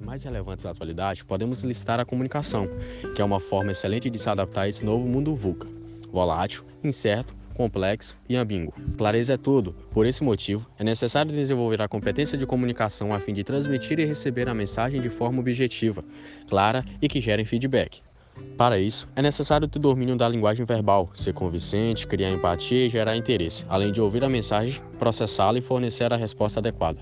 mais relevantes da atualidade, podemos listar a comunicação, que é uma forma excelente de se adaptar a esse novo mundo VUCA, volátil, incerto, complexo e ambíguo. Clareza é tudo. Por esse motivo, é necessário desenvolver a competência de comunicação a fim de transmitir e receber a mensagem de forma objetiva, clara e que gere feedback. Para isso, é necessário ter domínio da linguagem verbal, ser convincente, criar empatia e gerar interesse, além de ouvir a mensagem, processá-la e fornecer a resposta adequada.